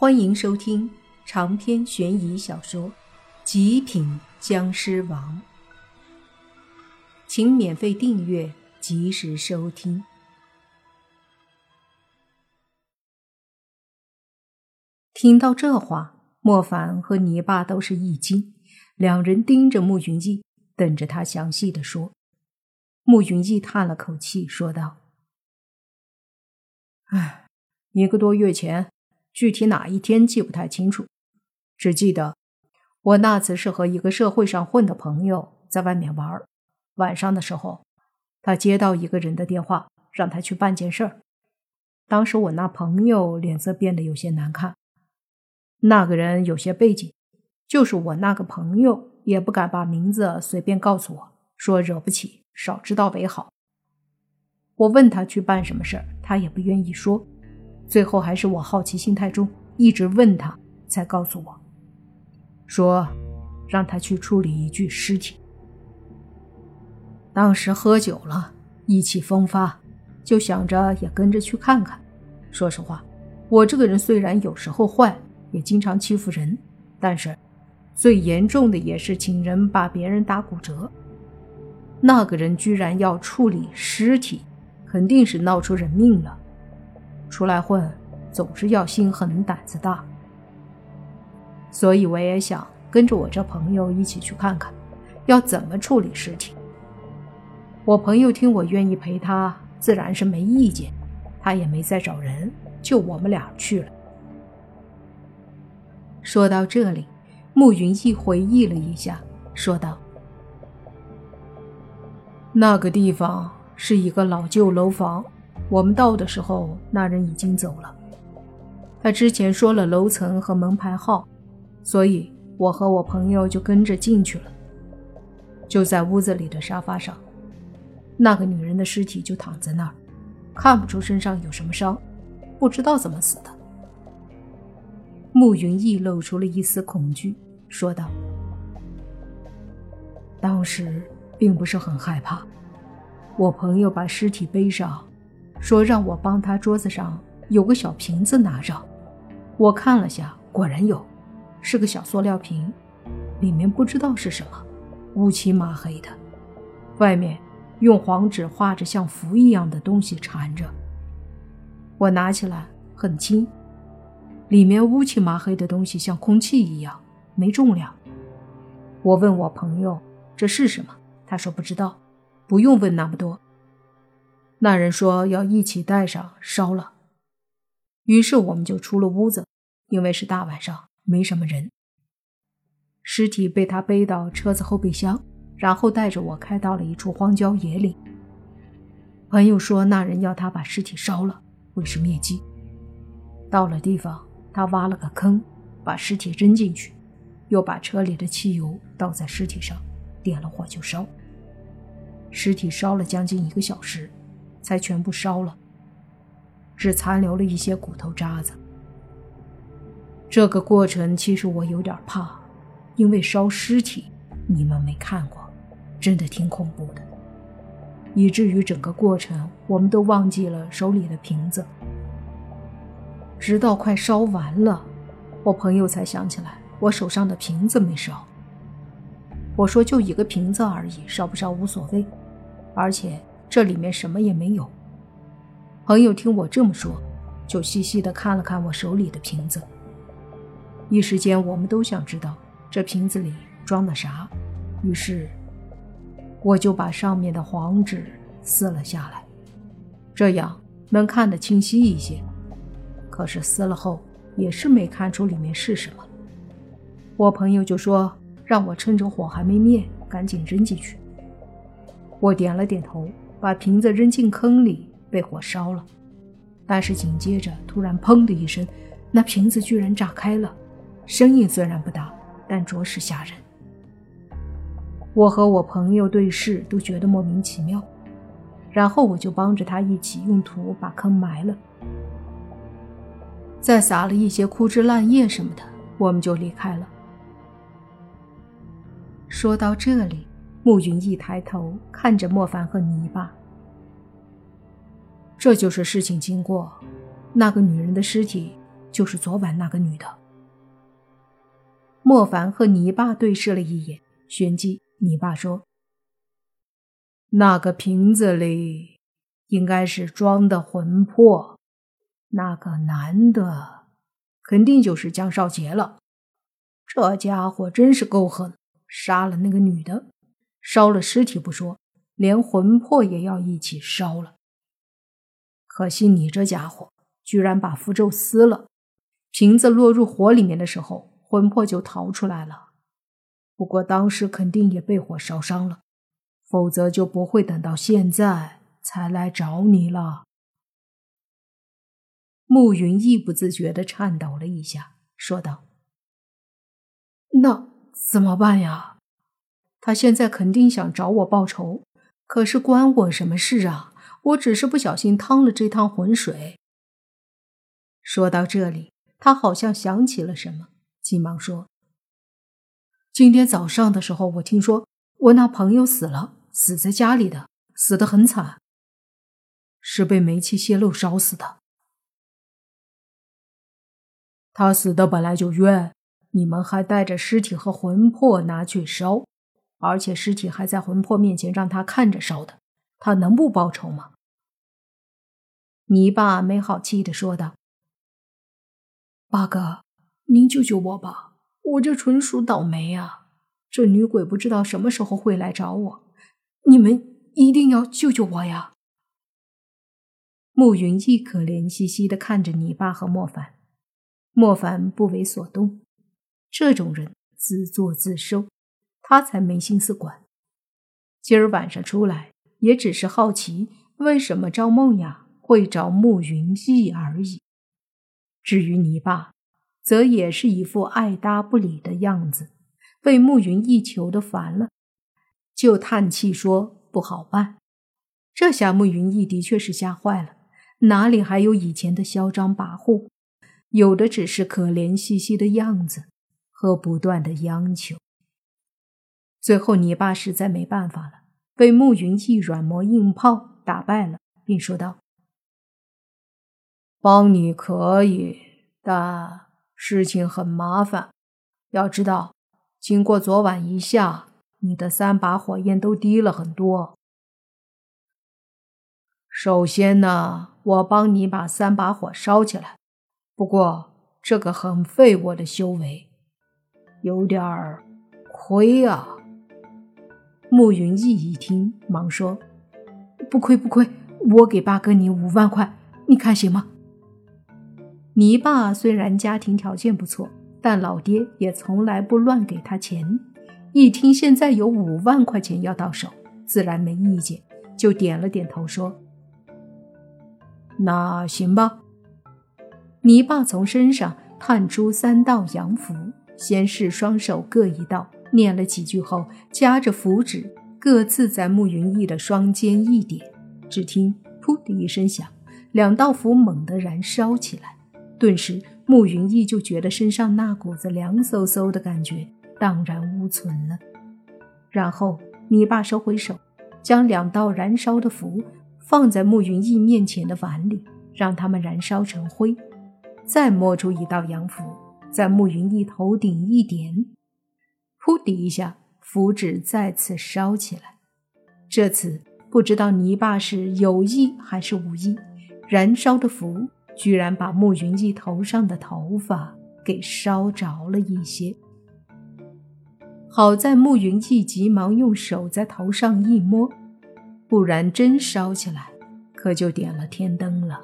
欢迎收听长篇悬疑小说《极品僵尸王》，请免费订阅，及时收听。听到这话，莫凡和泥巴都是一惊，两人盯着穆云逸，等着他详细的说。穆云逸叹了口气，说道：“唉，一个多月前。”具体哪一天记不太清楚，只记得我那次是和一个社会上混的朋友在外面玩晚上的时候，他接到一个人的电话，让他去办件事儿。当时我那朋友脸色变得有些难看。那个人有些背景，就是我那个朋友也不敢把名字随便告诉我，说惹不起，少知道为好。我问他去办什么事儿，他也不愿意说。最后还是我好奇心太重，一直问他，才告诉我，说让他去处理一具尸体。当时喝酒了，意气风发，就想着也跟着去看看。说实话，我这个人虽然有时候坏，也经常欺负人，但是最严重的也是请人把别人打骨折。那个人居然要处理尸体，肯定是闹出人命了。出来混，总是要心狠胆子大，所以我也想跟着我这朋友一起去看看，要怎么处理尸体。我朋友听我愿意陪他，自然是没意见，他也没再找人，就我们俩去了。说到这里，慕云逸回忆了一下，说道：“那个地方是一个老旧楼房。”我们到的时候，那人已经走了。他之前说了楼层和门牌号，所以我和我朋友就跟着进去了。就在屋子里的沙发上，那个女人的尸体就躺在那儿，看不出身上有什么伤，不知道怎么死的。慕云逸露出了一丝恐惧，说道：“当时并不是很害怕，我朋友把尸体背上。”说让我帮他桌子上有个小瓶子拿着，我看了下，果然有，是个小塑料瓶，里面不知道是什么，乌漆麻黑的，外面用黄纸画着像符一样的东西缠着。我拿起来很轻，里面乌漆麻黑的东西像空气一样，没重量。我问我朋友这是什么，他说不知道，不用问那么多。那人说要一起带上烧了，于是我们就出了屋子，因为是大晚上，没什么人。尸体被他背到车子后备箱，然后带着我开到了一处荒郊野岭。朋友说那人要他把尸体烧了，为是灭迹。到了地方，他挖了个坑，把尸体扔进去，又把车里的汽油倒在尸体上，点了火就烧。尸体烧了将近一个小时。才全部烧了，只残留了一些骨头渣子。这个过程其实我有点怕，因为烧尸体你们没看过，真的挺恐怖的，以至于整个过程我们都忘记了手里的瓶子。直到快烧完了，我朋友才想起来我手上的瓶子没烧。我说就一个瓶子而已，烧不烧无所谓，而且。这里面什么也没有。朋友听我这么说，就细细的看了看我手里的瓶子。一时间，我们都想知道这瓶子里装的啥，于是我就把上面的黄纸撕了下来，这样能看得清晰一些。可是撕了后，也是没看出里面是什么。我朋友就说让我趁着火还没灭，赶紧扔进去。我点了点头。把瓶子扔进坑里，被火烧了。但是紧接着，突然“砰”的一声，那瓶子居然炸开了，声音虽然不大，但着实吓人。我和我朋友对视，都觉得莫名其妙。然后我就帮着他一起用土把坑埋了，再撒了一些枯枝烂叶什么的，我们就离开了。说到这里。慕云一抬头看着莫凡和泥巴，这就是事情经过。那个女人的尸体就是昨晚那个女的。莫凡和泥巴对视了一眼，旋即泥巴说：“那个瓶子里应该是装的魂魄，那个男的肯定就是江少杰了。这家伙真是够狠，杀了那个女的，烧了尸体不说，连魂魄也要一起烧了。可惜你这家伙居然把符咒撕了，瓶子落入火里面的时候。”魂魄就逃出来了，不过当时肯定也被火烧伤了，否则就不会等到现在才来找你了。慕云亦不自觉的颤抖了一下，说道：“那怎么办呀？他现在肯定想找我报仇，可是关我什么事啊？我只是不小心趟了这趟浑水。”说到这里，他好像想起了什么。急忙说：“今天早上的时候，我听说我那朋友死了，死在家里的，死得很惨，是被煤气泄漏烧死的。他死的本来就冤，你们还带着尸体和魂魄拿去烧，而且尸体还在魂魄面前让他看着烧的，他能不报仇吗？”泥巴没好气的说道：“八哥。”您救救我吧！我这纯属倒霉啊！这女鬼不知道什么时候会来找我，你们一定要救救我呀！慕云逸可怜兮兮的看着你爸和莫凡，莫凡不为所动。这种人自作自受，他才没心思管。今儿晚上出来，也只是好奇为什么赵梦雅会找慕云逸而已。至于你爸，则也是一副爱搭不理的样子，被慕云逸求的烦了，就叹气说不好办。这下慕云逸的确是吓坏了，哪里还有以前的嚣张跋扈，有的只是可怜兮兮的样子和不断的央求。最后，你爸实在没办法了，被慕云逸软磨硬泡打败了，并说道：“帮你可以，但……”事情很麻烦，要知道，经过昨晚一下，你的三把火焰都低了很多。首先呢，我帮你把三把火烧起来，不过这个很费我的修为，有点儿亏啊。慕云逸一听，忙说：“不亏不亏，我给八哥你五万块，你看行吗？”你爸虽然家庭条件不错，但老爹也从来不乱给他钱。一听现在有五万块钱要到手，自然没意见，就点了点头说：“那行吧。”你爸从身上探出三道阳符，先是双手各一道，念了几句后，夹着符纸各自在慕云逸的双肩一点，只听“噗”的一声响，两道符猛地燃烧起来。顿时，慕云逸就觉得身上那股子凉飕飕的感觉荡然无存了。然后，你爸收回手，将两道燃烧的符放在慕云逸面前的碗里，让他们燃烧成灰。再摸出一道阳符，在慕云逸头顶一点，噗的一下，符纸再次烧起来。这次不知道泥巴是有意还是无意，燃烧的符。居然把慕云逸头上的头发给烧着了一些。好在慕云逸急忙用手在头上一摸，不然真烧起来，可就点了天灯了。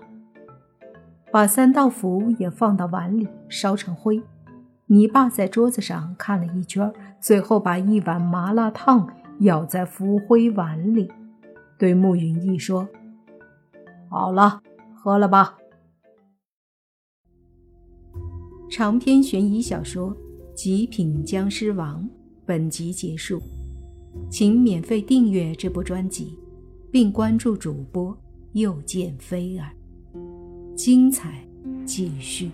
把三道符也放到碗里烧成灰。你爸在桌子上看了一圈，最后把一碗麻辣烫舀在浮灰碗里，对慕云逸说：“好了，喝了吧。”长篇悬疑小说《极品僵尸王》本集结束，请免费订阅这部专辑，并关注主播又见菲儿，精彩继续。